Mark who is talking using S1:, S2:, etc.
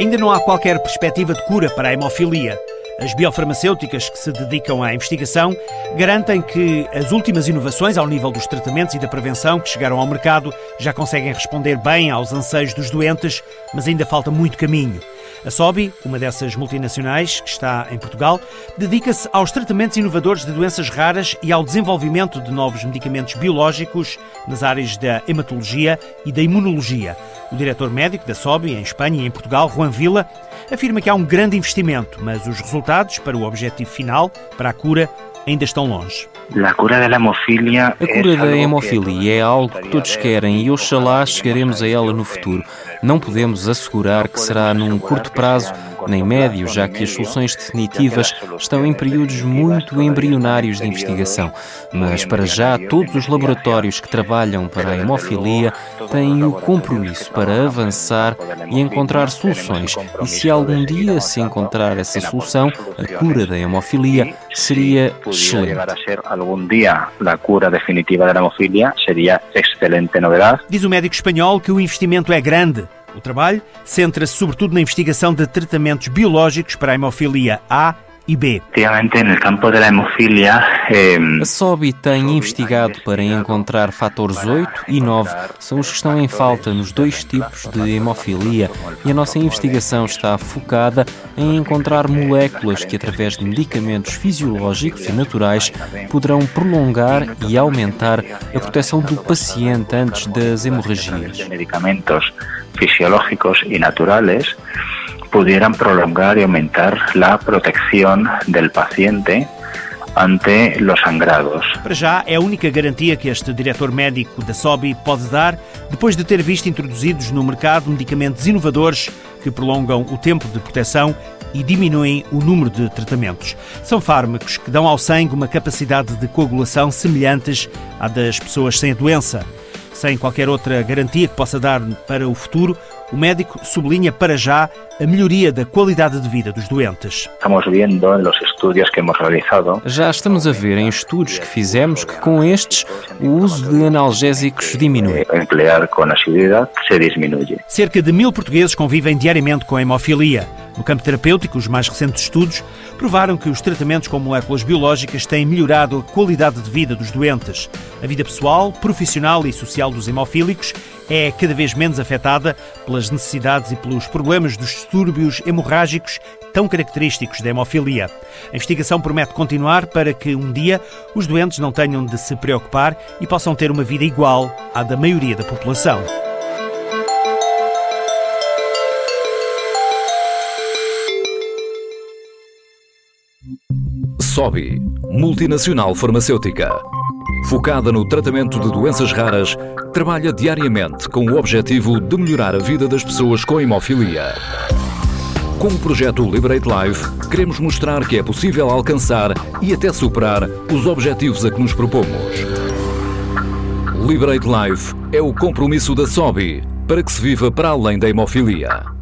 S1: Ainda não há qualquer perspectiva de cura para a hemofilia. As biofarmacêuticas que se dedicam à investigação garantem que as últimas inovações ao nível dos tratamentos e da prevenção que chegaram ao mercado já conseguem responder bem aos anseios dos doentes, mas ainda falta muito caminho. A Sobi, uma dessas multinacionais que está em Portugal, dedica-se aos tratamentos inovadores de doenças raras e ao desenvolvimento de novos medicamentos biológicos nas áreas da hematologia e da imunologia. O diretor médico da Sobi, em Espanha e em Portugal, Juan Vila, afirma que há um grande investimento, mas os resultados para o objetivo final, para a cura, ainda estão longe.
S2: A cura da hemofilia
S3: é algo que todos querem e oxalá chegaremos a ela no futuro. Não podemos assegurar que será num curto prazo nem médio, já que as soluções definitivas estão em períodos muito embrionários de investigação. Mas, para já, todos os laboratórios que trabalham para a hemofilia têm o compromisso para avançar e encontrar soluções. E se algum dia se encontrar essa solução, a cura da hemofilia seria excelente.
S2: Algum dia a cura definitiva da hemofilia seria excelente novidade.
S1: Diz o médico espanhol que o investimento é grande o trabalho centra-se sobretudo na investigação de tratamentos biológicos para a hemofilia A e B.
S3: A SOBI tem investigado para encontrar fatores 8 e 9, são os que estão em falta nos dois tipos de hemofilia, e a nossa investigação está focada em encontrar moléculas que, através de medicamentos fisiológicos e naturais, poderão prolongar e aumentar a proteção do paciente antes das hemorragias.
S2: Medicamentos fisiológicos y naturales pudieran prolongar y aumentar la protección del paciente ante los sangrados.
S1: Para já, é a única garantia que este diretor médico da SOBI pode dar depois de ter visto introduzidos no mercado medicamentos inovadores que prolongam o tempo de proteção e diminuem o número de tratamentos. São fármacos que dão ao sangue uma capacidade de coagulação semelhantes à das pessoas sem a doença sem qualquer outra garantia que possa dar para o futuro, o médico sublinha para já a melhoria da qualidade de vida dos doentes.
S2: Estamos vendo nos estudos que hemos realizado.
S3: Já estamos a ver em estudos que fizemos que com estes o uso de analgésicos diminui.
S2: Emplear com se diminui.
S1: Cerca de mil portugueses convivem diariamente com a hemofilia. No campo terapêutico, os mais recentes estudos provaram que os tratamentos com moléculas biológicas têm melhorado a qualidade de vida dos doentes. A vida pessoal, profissional e social dos hemofílicos é cada vez menos afetada pelas necessidades e pelos problemas dos distúrbios hemorrágicos tão característicos da hemofilia. A investigação promete continuar para que um dia os doentes não tenham de se preocupar e possam ter uma vida igual à da maioria da população.
S4: SOBI, multinacional farmacêutica. Focada no tratamento de doenças raras, trabalha diariamente com o objetivo de melhorar a vida das pessoas com hemofilia. Com o projeto Liberate Life, queremos mostrar que é possível alcançar e até superar os objetivos a que nos propomos. Liberate Life é o compromisso da SOBI para que se viva para além da hemofilia.